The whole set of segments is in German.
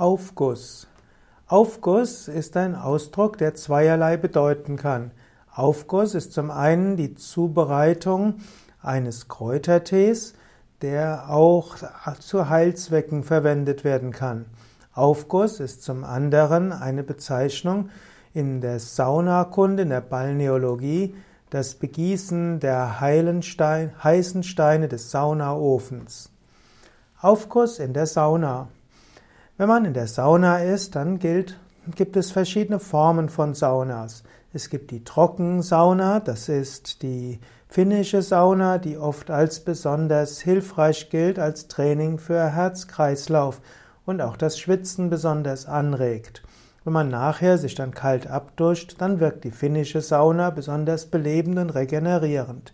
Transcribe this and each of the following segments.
Aufguss. Aufguss ist ein Ausdruck, der zweierlei bedeuten kann. Aufguss ist zum einen die Zubereitung eines Kräutertees, der auch zu Heilzwecken verwendet werden kann. Aufguss ist zum anderen eine Bezeichnung in der Saunakunde, in der Balneologie, das Begießen der heißen Steine des Saunaofens. Aufguss in der Sauna. Wenn man in der Sauna ist, dann gilt, gibt es verschiedene Formen von Saunas. Es gibt die Trockensauna, das ist die finnische Sauna, die oft als besonders hilfreich gilt als Training für Herz-Kreislauf und auch das Schwitzen besonders anregt. Wenn man nachher sich dann kalt abduscht, dann wirkt die finnische Sauna besonders belebend und regenerierend.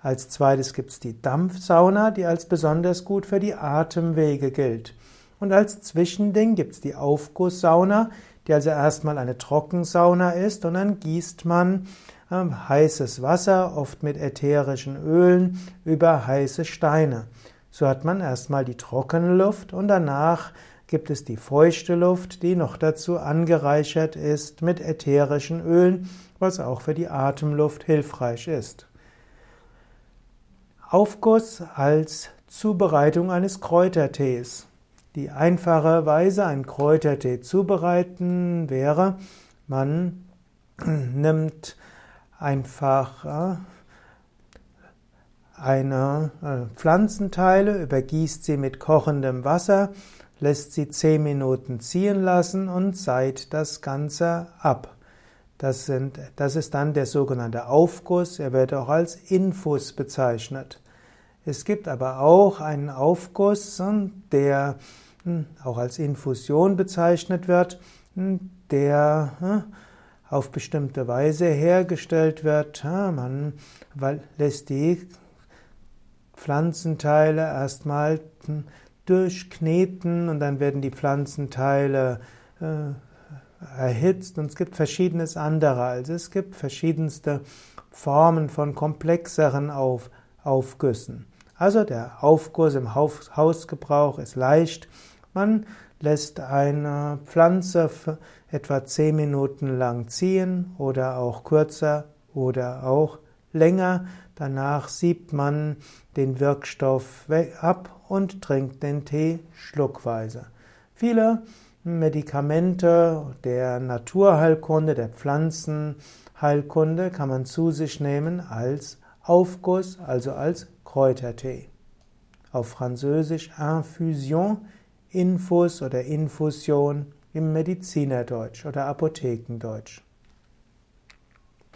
Als zweites gibt es die Dampfsauna, die als besonders gut für die Atemwege gilt. Und als Zwischending gibt es die Aufgusssauna, die also erstmal eine Trockensauna ist und dann gießt man äh, heißes Wasser, oft mit ätherischen Ölen, über heiße Steine. So hat man erstmal die trockene Luft und danach gibt es die feuchte Luft, die noch dazu angereichert ist mit ätherischen Ölen, was auch für die Atemluft hilfreich ist. Aufguss als Zubereitung eines Kräutertees. Die einfache Weise, einen Kräutertee zubereiten, wäre, man nimmt einfach äh, eine äh, Pflanzenteile, übergießt sie mit kochendem Wasser, lässt sie zehn Minuten ziehen lassen und seit das Ganze ab. Das, sind, das ist dann der sogenannte Aufguss, er wird auch als Infus bezeichnet. Es gibt aber auch einen Aufguss, der hm, auch als Infusion bezeichnet wird, hm, der hm, auf bestimmte Weise hergestellt wird. Man lässt die Pflanzenteile erstmal durchkneten und dann werden die Pflanzenteile äh, erhitzt und es gibt verschiedenes andere. Also es gibt verschiedenste Formen von komplexeren Auf Aufgüssen. Also der Aufguss im Hausgebrauch ist leicht. Man lässt eine Pflanze etwa 10 Minuten lang ziehen oder auch kürzer oder auch länger. Danach siebt man den Wirkstoff ab und trinkt den Tee schluckweise. Viele Medikamente der Naturheilkunde, der Pflanzenheilkunde kann man zu sich nehmen als Aufguss, also als Kräutertee. Auf Französisch Infusion, Infus oder Infusion im Medizinerdeutsch oder Apothekendeutsch.